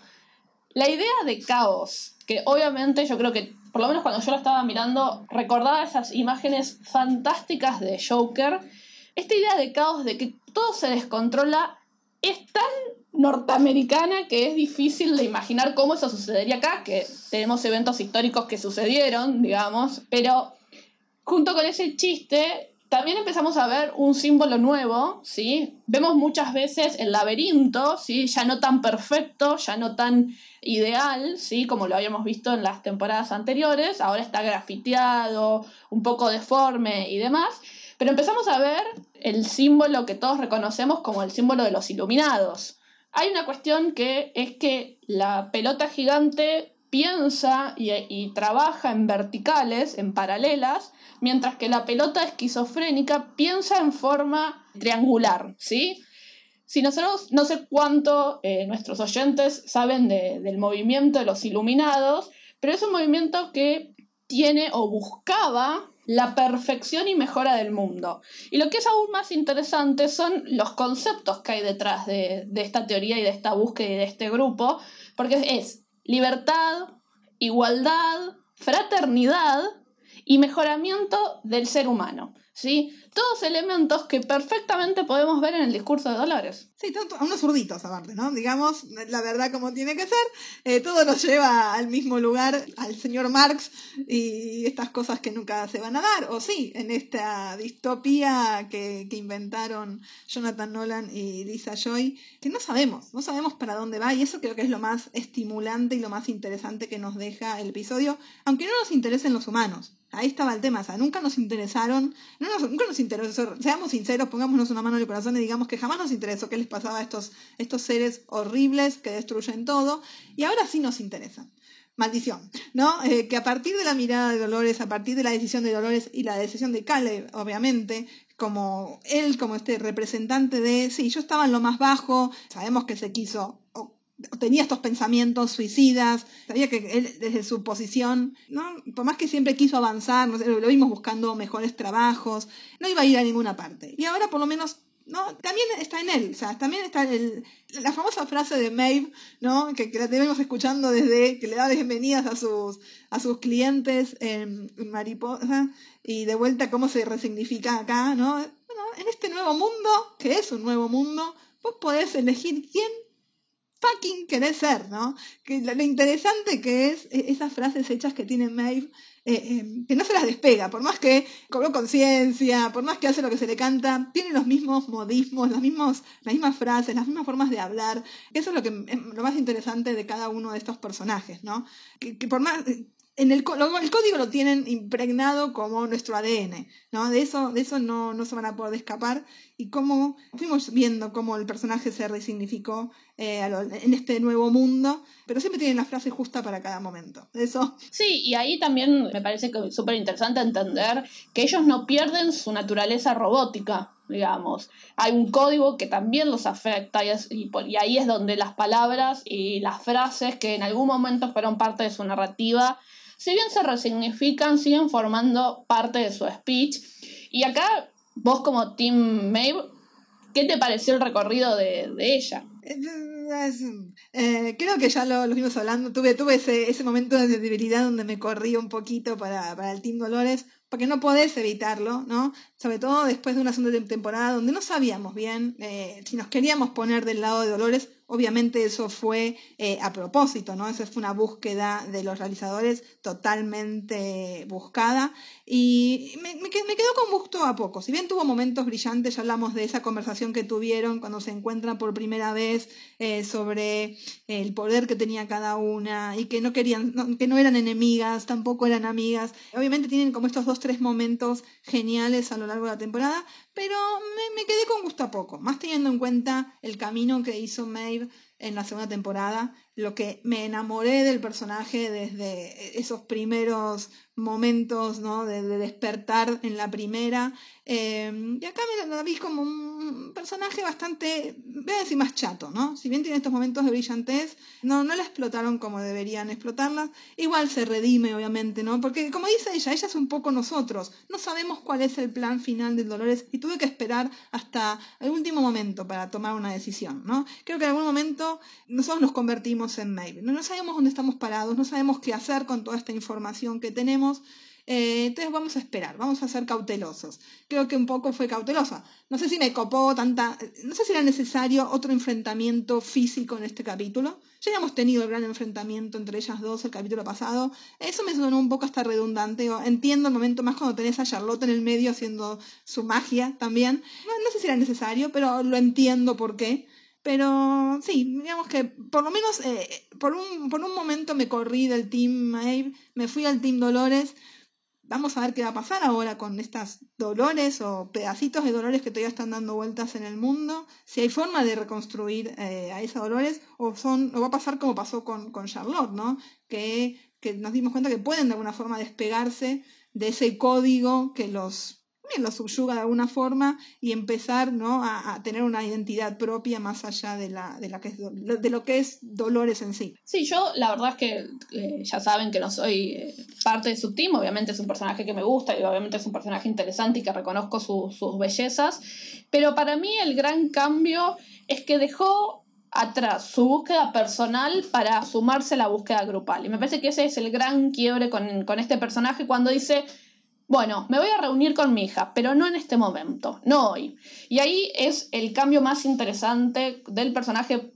La idea de caos, que obviamente yo creo que, por lo menos cuando yo lo estaba mirando, recordaba esas imágenes fantásticas de Joker, esta idea de caos, de que todo se descontrola, es tan norteamericana que es difícil de imaginar cómo eso sucedería acá, que tenemos eventos históricos que sucedieron, digamos, pero junto con ese chiste también empezamos a ver un símbolo nuevo, ¿sí? Vemos muchas veces el laberinto, ¿sí? Ya no tan perfecto, ya no tan ideal, ¿sí? Como lo habíamos visto en las temporadas anteriores, ahora está grafiteado, un poco deforme y demás, pero empezamos a ver el símbolo que todos reconocemos como el símbolo de los iluminados, hay una cuestión que es que la pelota gigante piensa y, trabaja en verticales, en paralelas, mientras que la pelota esquizofrénica piensa en forma triangular, ¿sí? Si nosotros, no sé cuánto eh, nuestros oyentes saben del movimiento de los iluminados, pero es un movimiento que tiene o buscaba la perfección y mejora del mundo. Y lo que es aún más interesante son los conceptos que hay detrás de, esta teoría y de esta búsqueda y de este grupo, porque es libertad, igualdad, fraternidad y mejoramiento del ser humano. ¿Sí? Todos elementos que perfectamente podemos ver en el discurso de Dolores. Sí, unos zurditos aparte, ¿no? Digamos, la verdad como tiene que ser, eh, todo nos lleva al mismo lugar, al señor Marx y estas cosas que nunca se van a dar, o sí, en esta distopía que, que inventaron Jonathan Nolan y Lisa Joy, que no sabemos, no sabemos para dónde va y eso creo que es lo más estimulante y lo más interesante que nos deja el episodio, aunque no nos interesen los humanos. Ahí estaba el tema, o sea, nunca nos interesaron, nunca nos interesó, seamos sinceros, pongámonos una mano en el corazón y digamos que jamás nos interesó qué les pasaba a estos, estos seres horribles que destruyen todo, y ahora sí nos interesa. Maldición, ¿no? Eh, que a partir de la mirada de Dolores, a partir de la decisión de Dolores y la decisión de Caleb, obviamente, como él, como este representante de, sí, yo estaba en lo más bajo, sabemos que se quiso tenía estos pensamientos suicidas, sabía que él desde su posición, ¿no? por más que siempre quiso avanzar, lo vimos buscando mejores trabajos, no iba a ir a ninguna parte. Y ahora por lo menos ¿no? También está en él, o sea, también está el, la famosa frase de Maeve, ¿no? Que, la tenemos escuchando desde que le da bienvenidas a sus, a sus clientes en Mariposa y de vuelta cómo se resignifica acá, ¿no? Bueno, en este nuevo mundo, que es un nuevo mundo, vos podés elegir quién fucking querés ser, ¿no? Que lo, interesante que es e, esas frases hechas que tiene Maeve, eh, eh, que no se las despega, por más que cobró conciencia, por más que hace lo que se le canta, tiene los mismos modismos, los mismos, las mismas frases, las mismas formas de hablar. Eso es lo, que, lo más interesante de cada uno de estos personajes, ¿no? Que por más en el, código lo tienen impregnado como nuestro ADN, ¿no? De eso, de eso no, no se van a poder escapar. Y cómo fuimos viendo cómo el personaje se resignificó eh, en este nuevo mundo, pero siempre tienen la frase justa para cada momento. Eso. Sí, y ahí también me parece que es súper interesante entender que ellos no pierden su naturaleza robótica, digamos. Hay un código que también los afecta y, ahí es donde las palabras y las frases que en algún momento fueron parte de su narrativa si bien se resignifican, siguen formando parte de su speech. Y acá, vos como Team Maeve, ¿qué te pareció el recorrido de, ella? Eh, creo que ya lo, lo vimos hablando. Tuve, tuve ese, ese momento de debilidad donde me corrí un poquito para, para el Team Dolores, porque no podés evitarlo, ¿no? Sobre todo después de una segunda temporada donde no sabíamos bien eh, si nos queríamos poner del lado de Dolores Obviamente eso fue eh, a propósito, ¿no? Esa fue una búsqueda de los realizadores totalmente buscada y me, me, quedó con gusto a poco. Si bien tuvo momentos brillantes, ya hablamos de esa conversación que tuvieron cuando se encuentran por primera vez eh, sobre el poder que tenía cada una y que no querían, que no eran enemigas, tampoco eran amigas. Obviamente tienen como estos dos, tres momentos geniales a lo largo de la temporada, pero me, quedé con gusto a poco, más teniendo en cuenta el camino que hizo Maeve en la segunda temporada, lo que me enamoré del personaje desde esos primeros momentos ¿no? de, despertar en la primera. Eh, y acá me la vi como un personaje bastante, voy a decir más chato, ¿no? Si bien tiene estos momentos de brillantez, no, no la explotaron como deberían explotarla. Igual se redime, obviamente, ¿no? Porque como dice ella, ella es un poco nosotros. No sabemos cuál es el plan final de Dolores y tuve que esperar hasta el último momento para tomar una decisión, ¿no? Creo que en algún momento nosotros nos convertimos en Maeve. No, no sabemos dónde estamos parados, no sabemos qué hacer con toda esta información que tenemos. Eh, entonces vamos a esperar, vamos a ser cautelosos. Creo que un poco fue cautelosa. No sé si me copó tanta, no sé si era necesario otro enfrentamiento físico en este capítulo. Ya habíamos tenido el gran enfrentamiento entre ellas dos el capítulo pasado. Eso me sonó un poco hasta redundante. Entiendo el momento más cuando tenés a Charlotte en el medio haciendo su magia también. No, no sé si era necesario, pero lo entiendo por qué. Pero sí, digamos que por lo menos eh, por, un, por un momento me corrí del Team Maeve, me fui al Team Dolores. Vamos a ver qué va a pasar ahora con estas dolores o pedacitos de dolores que todavía están dando vueltas en el mundo. Si hay forma de reconstruir eh, a esas dolores o, son, va a pasar como pasó con, con Charlotte, ¿no? Que, que nos dimos cuenta que pueden de alguna forma despegarse de ese código que los lo subyuga de alguna forma y empezar ¿no? a, tener una identidad propia más allá de, la, de lo que es Dolores en sí. Sí, yo la verdad es que eh, ya saben que no soy eh, parte de su team, obviamente es un personaje que me gusta y obviamente es un personaje interesante y que reconozco sus bellezas, pero para mí el gran cambio es que dejó atrás su búsqueda personal para sumarse a la búsqueda grupal. Y me parece que ese es el gran quiebre con, con este personaje cuando dice bueno, me voy a reunir con mi hija, pero no en este momento, no hoy. Y ahí es el cambio más interesante del personaje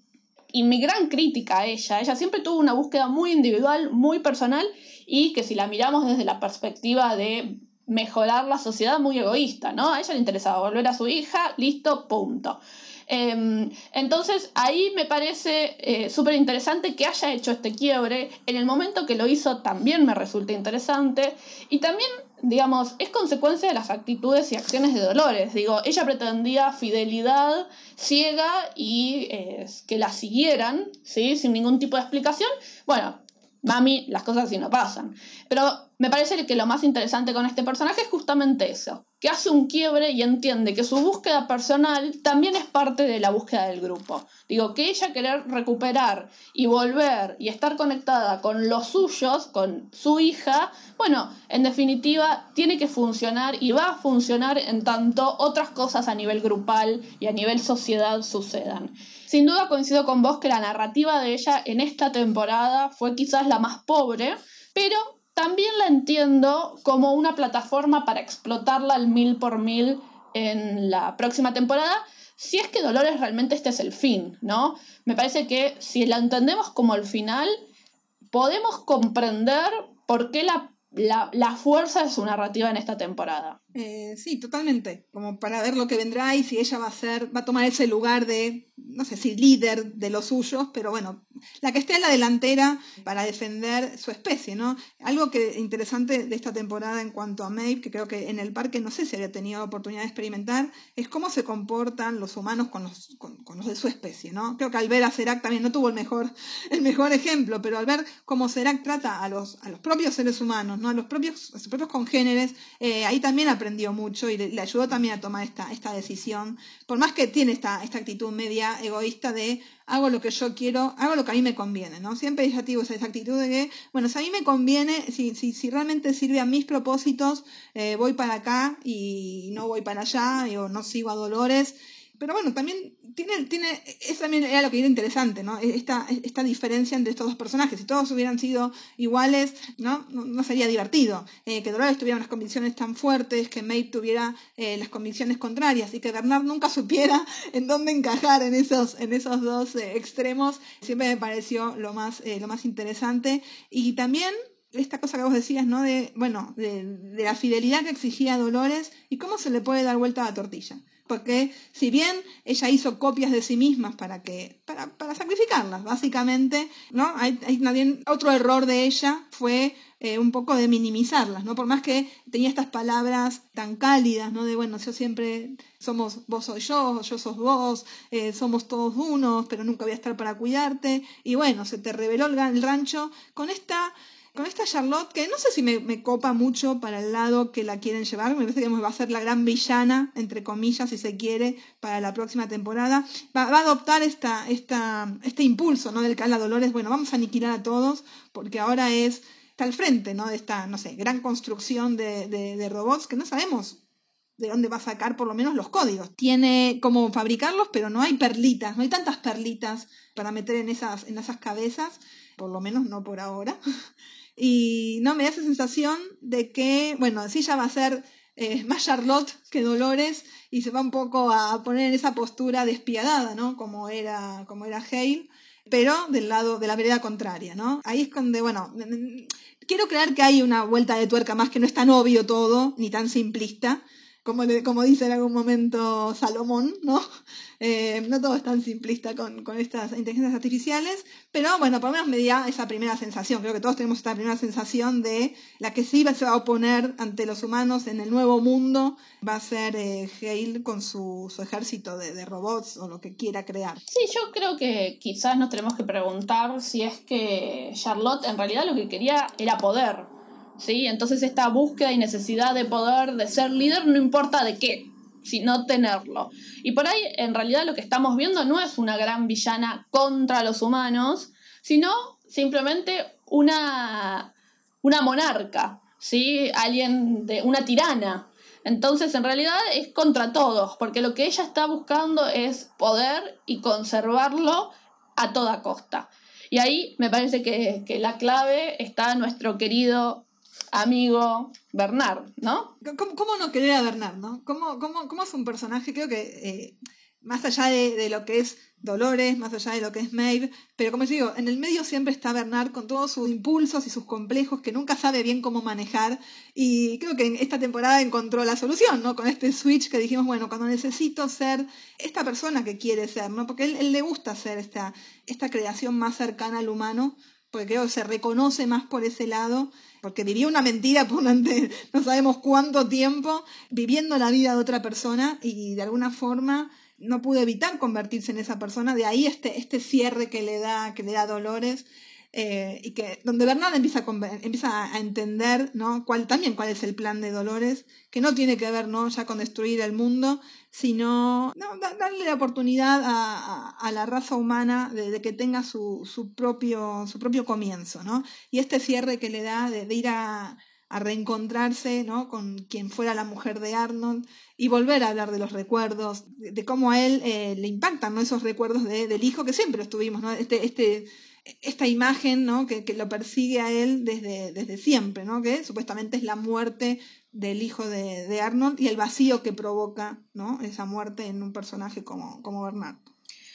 y mi gran crítica a ella. Ella siempre tuvo una búsqueda muy individual, muy personal y que si la miramos desde la perspectiva de mejorar la sociedad, muy egoísta, ¿no? A ella le interesaba volver a su hija, listo, punto. Em, entonces ahí me parece eh, súper interesante que haya hecho este quiebre. En el momento que lo hizo también me resulta interesante. Y también digamos, es consecuencia de las actitudes y acciones de Dolores. Digo, ella pretendía fidelidad ciega y eh, que la siguieran, ¿sí? Sin ningún tipo de explicación. Bueno, mami, las cosas así no pasan. Pero me parece que lo más interesante con este personaje es justamente eso, que hace un quiebre y entiende que su búsqueda personal también es parte de la búsqueda del grupo. Digo, que ella querer recuperar y volver y estar conectada con los suyos, con su hija, bueno, en definitiva tiene que funcionar y va a funcionar en tanto otras cosas a nivel grupal y a nivel sociedad sucedan. Sin duda coincido con vos que la narrativa de ella en esta temporada fue quizás la más pobre, pero también la entiendo como una plataforma para explotarla al mil por mil en la próxima temporada, si es que Dolores realmente este es el fin, ¿no? Me parece que si la entendemos como el final, podemos comprender por qué la, la, la fuerza de su narrativa en esta temporada. Eh, sí, totalmente. Como para ver lo que vendrá y si ella va a ser, va a tomar ese lugar de, no sé si líder de los suyos, pero bueno, la que esté a la delantera para defender su especie, ¿no? Algo que interesante de esta temporada en cuanto a Maeve, que creo que en el parque no sé si había tenido oportunidad de experimentar, es cómo se comportan los humanos con los, con, los de su especie, ¿no? Creo que al ver a Serac también no tuvo el mejor, el mejor ejemplo, pero al ver cómo Serac trata a los, a los propios seres humanos, ¿no? A los propios, a sus propios congéneres, eh, ahí también aprendió mucho y le, ayudó también a tomar esta, esta decisión. Por más que tiene esta, esta actitud media egoísta de hago lo que yo quiero, hago lo que a mí me conviene, ¿no? Siempre ella tuvo esa actitud de que, bueno, si a mí me conviene, si, si, si realmente sirve a mis propósitos, eh, voy para acá y no voy para allá, o no sigo a Dolores pero bueno, también tiene, tiene, eso también era lo que era interesante, ¿no? Esta, esta diferencia entre estos dos personajes. Si todos hubieran sido iguales, ¿no? No, sería divertido. Eh, que Dolores tuviera unas convicciones tan fuertes, que Maeve tuviera eh, las convicciones contrarias y que Bernard nunca supiera en dónde encajar en esos, en esos dos eh, extremos, siempre me pareció lo más, lo más interesante. Y también esta cosa que vos decías, ¿no? De, bueno, de, de la fidelidad que exigía Dolores y cómo se le puede dar vuelta a la tortilla porque si bien ella hizo copias de sí mismas para que para, para sacrificarlas básicamente no hay, hay otro error de ella fue eh, un poco de minimizarlas no por más que tenía estas palabras tan cálidas no de bueno yo siempre somos vos soy yo yo sos vos eh, somos todos unos pero nunca voy a estar para cuidarte y bueno se te reveló el rancho con esta con esta Charlotte, que no sé si me, copa mucho para el lado que la quieren llevar, me parece que va a ser la gran villana, entre comillas, si se quiere, para la próxima temporada, va, a adoptar esta, este impulso, ¿no? Del Cala Dolores, bueno, vamos a aniquilar a todos, porque ahora es, está al frente, ¿no? De esta, no sé, gran construcción de, de robots que no sabemos de dónde va a sacar por lo menos los códigos. Tiene cómo fabricarlos, pero no hay perlitas, no hay tantas perlitas para meter en esas, en esas cabezas, por lo menos no por ahora. Y no me da esa sensación de que, bueno, si ella va a ser eh, más Charlotte que Dolores y se va un poco a poner en esa postura despiadada, ¿no? Como era, como era Hale, pero del lado de la vereda contraria, ¿no? Ahí es donde, bueno, quiero creer que hay una vuelta de tuerca más que no es tan obvio todo, ni tan simplista, como, como dice en algún momento Salomón, ¿no? Eh, no todo es tan simplista con, con, estas inteligencias artificiales, pero bueno, por lo menos me da esa primera sensación. Creo que todos tenemos esta primera sensación de la que sí se va a oponer ante los humanos en el nuevo mundo va a ser eh, Hale con su, su ejército de, de, robots o lo que quiera crear. Sí, yo creo que quizás nos tenemos que preguntar si es que Charlotte en realidad lo que quería era poder. ¿Sí? Entonces esta búsqueda y necesidad de poder, de ser líder, no importa de qué, sino tenerlo. Y por ahí, en realidad, lo que estamos viendo no es una gran villana contra los humanos, sino simplemente una, una monarca, ¿sí? Alguien de una tirana. Entonces, en realidad es contra todos, porque lo que ella está buscando es poder y conservarlo a toda costa. Y ahí me parece que, que la clave está nuestro querido amigo Bernard, ¿no? ¿Cómo, no querer a Bernard, no? ¿Cómo, cómo, cómo es un personaje? Creo que eh, más allá de, lo que es Dolores, más allá de lo que es Maeve, pero como digo, en el medio siempre está Bernard con todos sus impulsos y sus complejos que nunca sabe bien cómo manejar y creo que en esta temporada encontró la solución, ¿no? Con este switch que dijimos, bueno, cuando necesito ser esta persona que quiere ser, ¿no? Porque él, él le gusta ser esta, esta creación más cercana al humano, porque creo que se reconoce más por ese lado porque vivió una mentira durante no sabemos cuánto tiempo, viviendo la vida de otra persona y de alguna forma no pudo evitar convertirse en esa persona, de ahí este, este cierre que le da, que le da Dolores. eh, y que donde Bernard empieza a, empieza a entender ¿no? cuál, también cuál es el plan de Dolores, que no tiene que ver ¿no? ya con destruir el mundo, sino ¿no? da- darle la oportunidad a, a- la raza humana de, que tenga su, su, propio, su propio comienzo. ¿no? Y este cierre que le da de, de ir a, a reencontrarse ¿no? con quien fuera la mujer de Arnold y volver a hablar de los recuerdos, de, de cómo a él eh, le impactan ¿no? esos recuerdos de- del hijo que siempre estuvimos, ¿no? este, este, esta imagen ¿no? que, que lo persigue a él desde, desde siempre, ¿no? que supuestamente es la muerte del hijo de, de Arnold y el vacío que provoca ¿no? esa muerte en un personaje como, como Bernard.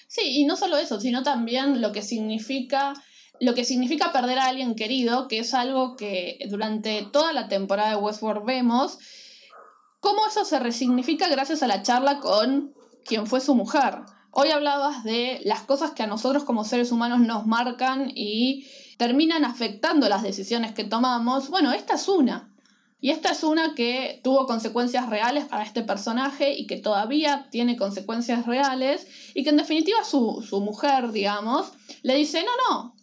Sí, y no solo eso, sino también lo que significa lo que significa perder a alguien querido, que es algo que durante toda la temporada de Westworld vemos, cómo eso se resignifica gracias a la charla con quien fue su mujer. Hoy hablabas de las cosas que a nosotros como seres humanos nos marcan y terminan afectando las decisiones que tomamos. Bueno, esta es una. Y esta es una que tuvo consecuencias reales para este personaje y que todavía tiene consecuencias reales y que en definitiva su, su mujer, digamos, le dice, no, no,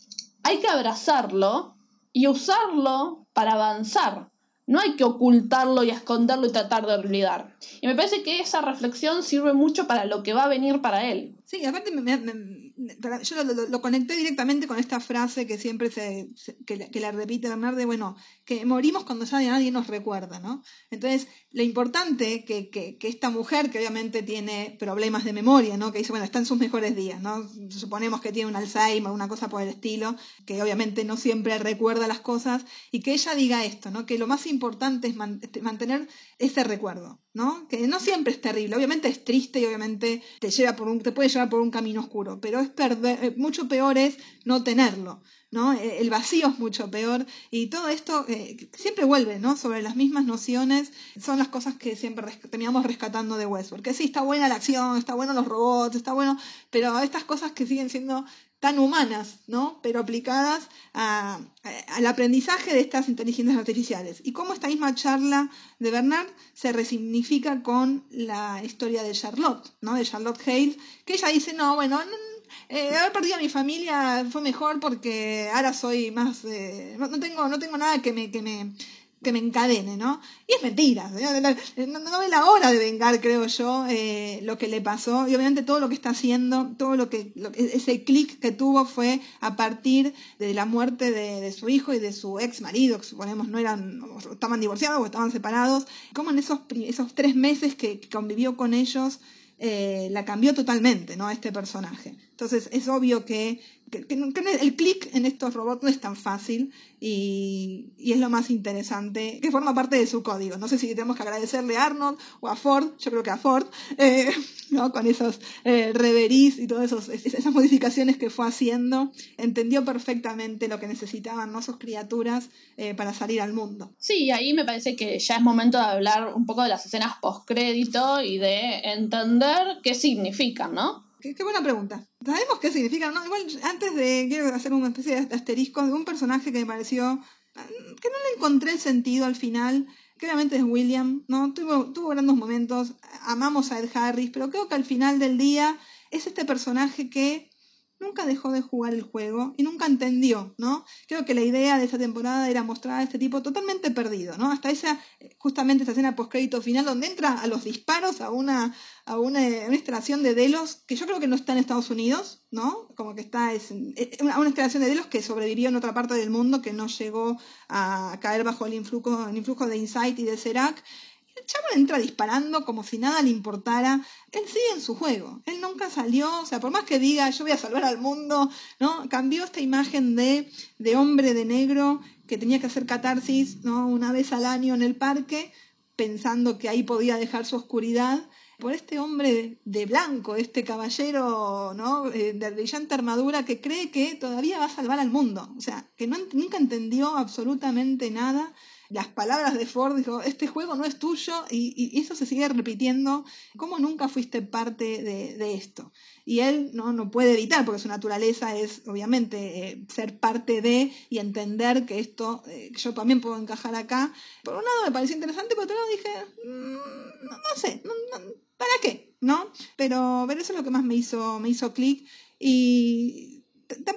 hay que abrazarlo y usarlo para avanzar. No hay que ocultarlo y esconderlo y tratar de olvidar. Y me parece que esa reflexión sirve mucho para lo que va a venir para él. Sí, aparte me, yo lo, conecté directamente con esta frase que siempre se, que, la, que la repite Bernard de, bueno, que morimos cuando ya nadie nos recuerda, ¿no? Entonces, lo importante que, que, esta mujer, que obviamente tiene problemas de memoria, ¿no? Que dice, bueno, está en sus mejores días, ¿no? Suponemos que tiene un Alzheimer, una cosa por el estilo, que obviamente no siempre recuerda las cosas, y que ella diga esto, ¿no? Que lo más importante es man- mantener ese recuerdo, ¿no? Que no siempre es terrible, obviamente es triste y obviamente te lleva por un, te puede llevar por un camino oscuro, pero es perder, eh, mucho peor es no tenerlo, ¿no? Eh, El vacío es mucho peor y todo esto eh, siempre vuelve, ¿no? Sobre las mismas nociones, son las cosas que siempre res- terminamos rescatando de Westworld, que sí, está buena la acción, está bueno los robots, está bueno, pero estas cosas que siguen siendo tan humanas, ¿no? Pero aplicadas al aprendizaje de estas inteligencias artificiales. Y cómo esta misma charla de Bernard se resignifica con la historia de Charlotte, ¿no? De Charlotte Hale, que ella dice, no, bueno, no- eh, haber perdido a mi familia fue mejor porque ahora soy más, eh, no, tengo, no tengo nada que me, que me encadene, ¿no? Y es mentira, ¿eh? no, no ve la hora de vengar, creo yo, eh, lo que le pasó. Y obviamente todo lo que está haciendo, todo lo que, ese clic que tuvo fue a partir de la muerte de, su hijo y de su ex marido, que suponemos no eran, estaban divorciados o estaban separados. Como en esos, esos tres meses que, que convivió con ellos, eh, la cambió totalmente, ¿no? Este personaje. Entonces es obvio que, el clic en estos robots no es tan fácil y, y es lo más interesante, que forma parte de su código. No sé si tenemos que agradecerle a Arnold o a Ford, yo creo que a Ford, eh, ¿no? con esos eh, reverís y todas esas modificaciones que fue haciendo, entendió perfectamente lo que necesitaban ¿no? sus criaturas eh, para salir al mundo. Sí, ahí me parece que ya es momento de hablar un poco de las escenas postcrédito y de entender qué significan, ¿no? Qué, buena pregunta. ¿Sabemos qué significa? Igual antes de quiero hacer una especie de asterisco de un personaje que me pareció mm, que no le encontré el sentido al final. obviamente es William, ¿no? Tuvo, tuvo grandes momentos, amamos a Ed Harris, pero creo que al final del día es este personaje que nunca dejó de jugar el juego y nunca entendió, ¿no? Creo que la idea de esa temporada era mostrar a este tipo totalmente perdido, ¿no? Hasta esa, justamente esa escena postcrédito final donde entra a los disparos a una, a una, una instalación de Delos que yo creo que no está en Estados Unidos, ¿no? Como que está, es una, una instalación de Delos que sobrevivió en otra parte del mundo, que no llegó a caer bajo el influjo, el influjo de Insight y de Serac. El chavo entra disparando como si nada le importara. Él sigue en su juego. Él nunca salió, o sea, por más que diga yo voy a salvar al mundo, ¿no? Cambió esta imagen de, de hombre de negro que tenía que hacer catarsis, ¿no? Una vez al año en el parque, pensando que ahí podía dejar su oscuridad por este hombre de blanco, este caballero ¿no? Eh, de brillante armadura que cree que todavía va a salvar al mundo. O sea, que no, nunca entendió absolutamente nada. Las palabras de Ford dijo, este juego no es tuyo y, y eso se sigue repitiendo. ¿Cómo nunca fuiste parte de, de esto? Y él no, no puede evitar, porque su naturaleza es obviamente eh, ser parte de y entender que esto, eh, yo también puedo encajar acá. Por un lado me pareció interesante, por otro lado dije, mm, no, sé, no, no, ¿para qué? ¿No? Pero, pero eso es lo que más me hizo, me hizo clic y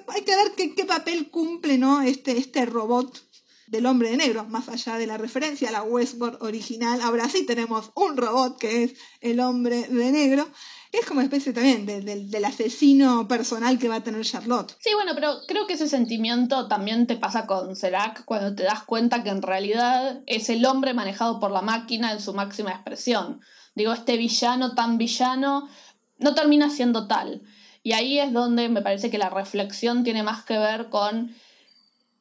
hay que ver qué, qué papel cumple ¿no? este, este robot del hombre de negro, más allá de la referencia a la Westworld original. Ahora sí tenemos un robot que es el hombre de negro. Es como especie también del asesino personal que va a tener Charlotte. Sí, bueno, pero creo que ese sentimiento también te pasa con Serac cuando te das cuenta que en realidad es el hombre manejado por la máquina en su máxima expresión. Digo, este villano tan villano no termina siendo tal. Y ahí es donde me parece que la reflexión tiene más que ver con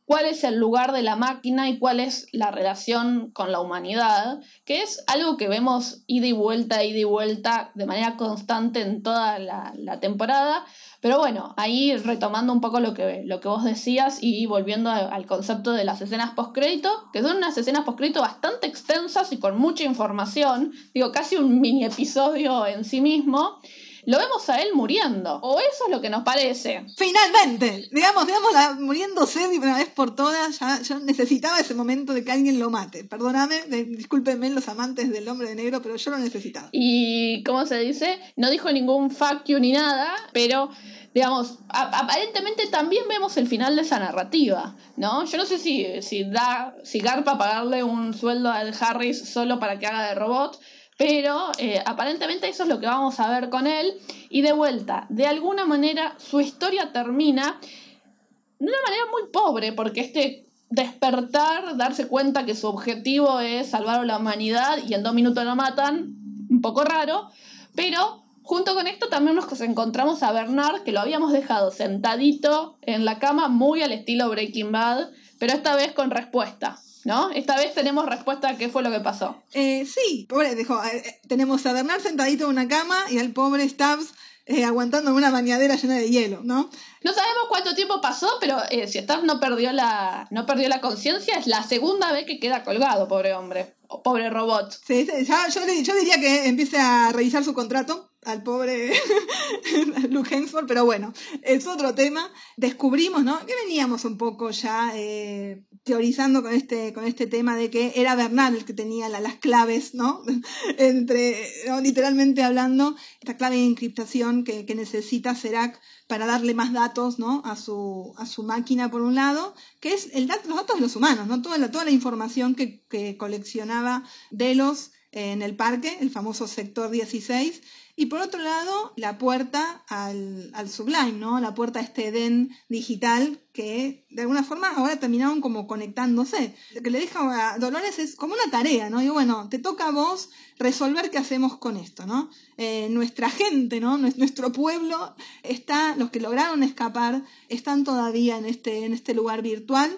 cuál es el lugar de la máquina y cuál es la relación con la humanidad, que es algo que vemos ida y vuelta, ida y vuelta de manera constante en toda la, temporada. Pero bueno, ahí retomando un poco lo que, lo que vos decías y volviendo al concepto de las escenas postcrédito, que son unas escenas postcrédito bastante extensas y con mucha información, digo, casi un mini episodio en sí mismo lo vemos a él muriendo. O eso es lo que nos parece. Finalmente, digamos, digamos, muriéndose de una vez por todas. Ya, yo necesitaba ese momento de que alguien lo mate. Perdóname, discúlpenme los amantes del hombre de negro, pero yo lo necesitaba. Y, ¿cómo se dice? No dijo ningún fuck you ni nada, pero digamos, aparentemente también vemos el final de esa narrativa, ¿no? Yo no sé si, si da, si Garpa pagarle un sueldo al Harris solo para que haga de robot, pero eh, aparentemente eso es lo que vamos a ver con él. Y de vuelta, de alguna manera su historia termina de una manera muy pobre, porque este despertar, darse cuenta que su objetivo es salvar a la humanidad y en dos minutos lo matan, un poco raro, pero junto con esto también nos encontramos a Bernard, que lo habíamos dejado sentadito en la cama, muy al estilo Breaking Bad, pero esta vez con respuesta. ¿No? Esta vez tenemos respuesta a qué fue lo que pasó. Eh, sí, pobre, dijo, eh, eh, tenemos a Bernard sentadito en una cama y al pobre Stubbs aguantando una bañadera llena de hielo, ¿no? No sabemos cuánto tiempo pasó, pero si Stubbs no perdió la, no perdió la conciencia, es la segunda vez que queda colgado, pobre hombre, o pobre robot. Sí, yo, yo diría que empiece a revisar su contrato al pobre Luke pero bueno, es otro tema. Descubrimos, ¿no? Que veníamos un poco ya eh, teorizando con este, con este tema de que era Bernal el que tenía las claves, ¿no? Entre, literalmente hablando, esta clave de encriptación que, necesita Serac para darle más datos, ¿no? A su, a su máquina, por un lado, que es el los datos de los humanos, ¿no? Toda la, toda la información que, que coleccionaba Delos en el parque, el famoso sector 16, y por otro lado, la puerta al, al Sublime, ¿no? La puerta a este Edén digital que de alguna forma ahora terminaron como conectándose. Lo que le deja a Dolores es como una tarea, ¿no? Y bueno, te toca a vos resolver qué hacemos con esto, ¿no? Eh, nuestra gente, ¿no? Nuestro pueblo está, los que lograron escapar, están todavía en este, en este lugar virtual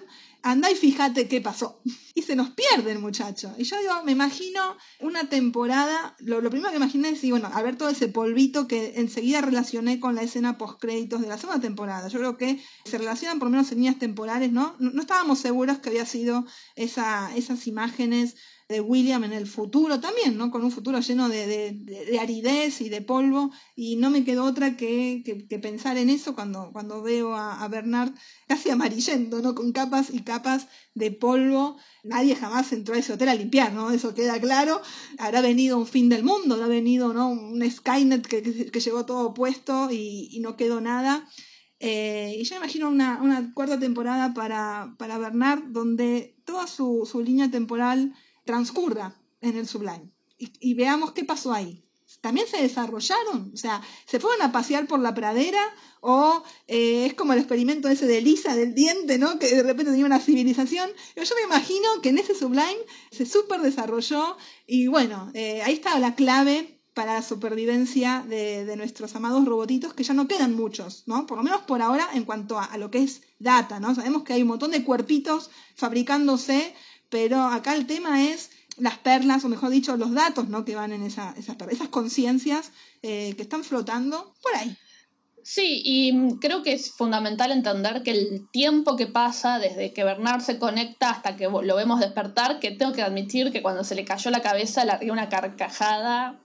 anda y fíjate qué pasó. Y se nos pierde el muchacho. Y yo digo, me imagino una temporada, lo, primero que imaginé es, bueno, a ver todo ese polvito que enseguida relacioné con la escena post-créditos de la segunda temporada. Yo creo que se relacionan por lo menos en líneas temporales, ¿no? No, estábamos seguros que había sido esa, esas imágenes de William en el futuro también, ¿no? Con un futuro lleno de, aridez y de polvo. Y no me quedó otra que, pensar en eso cuando, cuando veo a, Bernard casi amarillento, ¿no? Con capas y capas de polvo. Nadie jamás entró a ese hotel a limpiar, ¿no? Eso queda claro. Habrá venido un fin del mundo, habrá venido, ¿no? Un Skynet que, que, llevó todo puesto y, no quedó nada. Eh, y yo imagino una, una cuarta temporada para, para Bernard donde toda su, su línea temporal transcurra en el Sublime y, veamos qué pasó ahí. También se desarrollaron, o sea, se fueron a pasear por la pradera o eh, es como el experimento ese de Lisa del diente, ¿no? Que de repente tenía una civilización. Yo, me imagino que en ese Sublime se súper desarrolló y bueno, eh, ahí estaba la clave para la supervivencia de, nuestros amados robotitos, que ya no quedan muchos, ¿no? Por lo menos por ahora en cuanto a, a, lo que es data, ¿no? Sabemos que hay un montón de cuerpitos fabricándose pero acá el tema es las perlas, o mejor dicho, los datos ¿no? que van en esa, esas, esas conciencias eh, que están flotando por ahí. Sí, y creo que es fundamental entender que el tiempo que pasa desde que Bernard se conecta hasta que lo vemos despertar, que tengo que admitir que cuando se le cayó la cabeza le dio una carcajada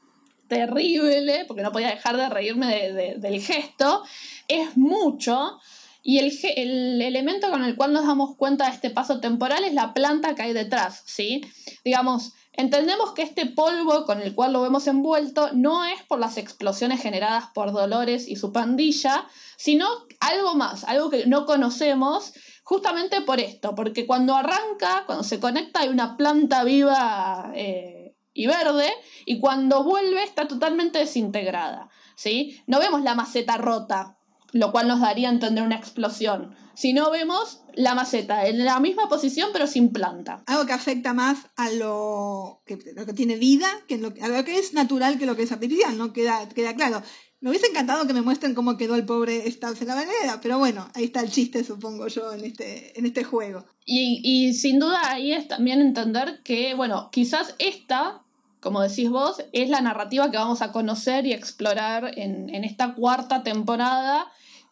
terrible, porque no podía dejar de reírme del gesto, es mucho. Y el, el, elemento con el cual nos damos cuenta de este paso temporal es la planta que hay detrás, ¿sí? Digamos, Entendemos que este polvo con el cual lo vemos envuelto no es por las explosiones generadas por Dolores y su pandilla, sino algo más, algo que no conocemos, justamente por esto, porque cuando arranca, cuando se conecta hay una planta viva eh, y verde, y cuando vuelve está totalmente desintegrada. ¿sí? No vemos la maceta rota, lo cual nos daría a entender una explosión. Si no vemos la maceta en la misma posición pero sin planta. Algo que afecta más a lo que, lo que tiene vida, que lo, a lo que es natural que lo que es artificial, ¿no? Queda, queda claro. Me hubiese encantado que me muestren cómo quedó el pobre Stabs en la vereda, pero bueno, ahí está el chiste, supongo yo, en este, en este juego. Y, y sin duda ahí es también entender que, bueno, quizás esta como decís vos, es la narrativa que vamos a conocer y explorar en, en, esta cuarta temporada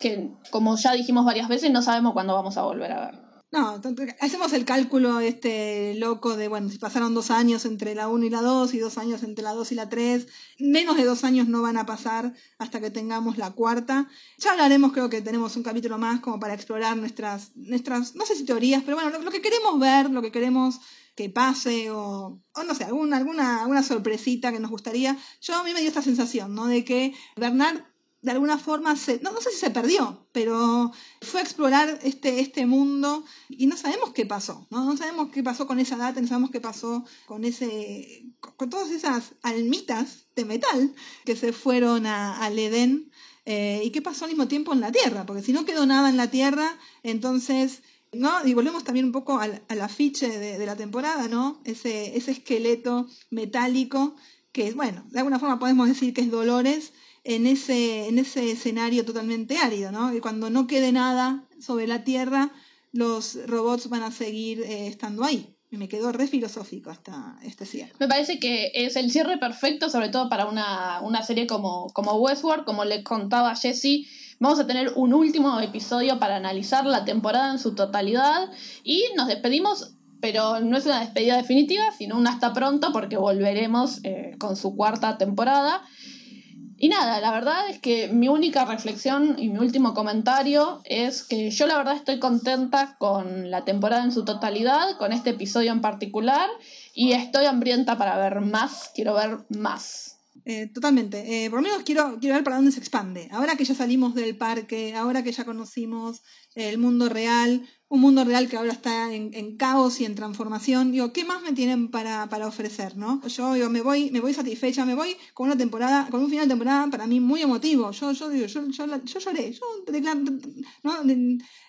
que, como ya dijimos varias veces, no sabemos cuándo vamos a volver a ver. No, hacemos el cálculo este loco de, bueno, si pasaron dos años entre la 1 y la 2 y dos años entre la 2 y la 3, menos de dos años no van a pasar hasta que tengamos la cuarta. Ya hablaremos, creo que tenemos un capítulo más como para explorar nuestras, nuestras no sé si teorías, pero bueno, lo, lo que queremos ver, lo que queremos que pase o, o no sé, alguna, alguna, alguna sorpresita que nos gustaría. Yo a mí me dio esta sensación, ¿no? De que Bernard de alguna forma se, no, no sé si se perdió, pero fue a explorar este, este mundo y no sabemos qué pasó, ¿no? No sabemos qué pasó con esa data, no sabemos qué pasó con ese, con todas esas almitas de metal que se fueron a, al Edén eh, y qué pasó al mismo tiempo en la Tierra, porque si no quedó nada en la Tierra, entonces ¿no? Y volvemos también un poco al, al afiche de, de, la temporada, ¿no? Ese, ese esqueleto metálico que, bueno, de alguna forma podemos decir que es Dolores en ese, en ese escenario totalmente árido, ¿no? Y cuando no quede nada sobre la Tierra, los robots van a seguir eh, estando ahí. Y me quedó re filosófico hasta este cierre. Me parece que es el cierre perfecto, sobre todo para una, una serie como, como Westworld, como les contaba Jesse. Vamos a tener un último episodio para analizar la temporada en su totalidad y nos despedimos pero no es una despedida definitiva, sino un hasta pronto porque volveremos eh, con su cuarta temporada. Y nada, la verdad es que mi única reflexión y mi último comentario es que yo la verdad estoy contenta con la temporada en su totalidad, con este episodio en particular, y estoy hambrienta para ver más, quiero ver más. Eh, totalmente. Eh, por lo menos quiero, quiero ver para dónde se expande. Ahora que ya salimos del parque, ahora que ya conocimos el mundo real, un mundo real que ahora está en, caos y en transformación. Digo, ¿qué más me tienen para, para ofrecer, no? Yo digo, me voy, me voy satisfecha, me voy con una temporada, con un final de temporada para mí muy emotivo. Yo, yo digo, yo, yo, yo lloré, yo ¿no?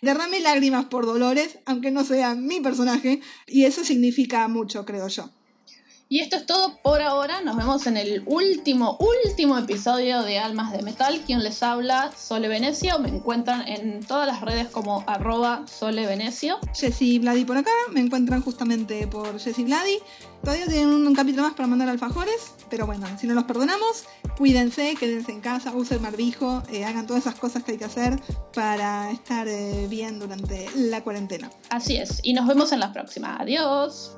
derramé lágrimas por Dolores, aunque no sea mi personaje, y eso significa mucho, creo yo. Y esto es todo por ahora. Nos vemos en el último, último episodio de Almas de Metal. Quien les habla, Sole Venecio. Me encuentran en todas las redes como arroba Sole Venecio. Jessy Vladi por acá. Me encuentran justamente por Jessy Vladi. Todavía tienen un capítulo más para mandar alfajores. Pero bueno, si no los perdonamos, cuídense, quédense en casa, usen barbijo, eh, hagan todas esas cosas que hay que hacer para estar eh, bien durante la cuarentena. Así es. Y nos vemos en la próxima. Adiós.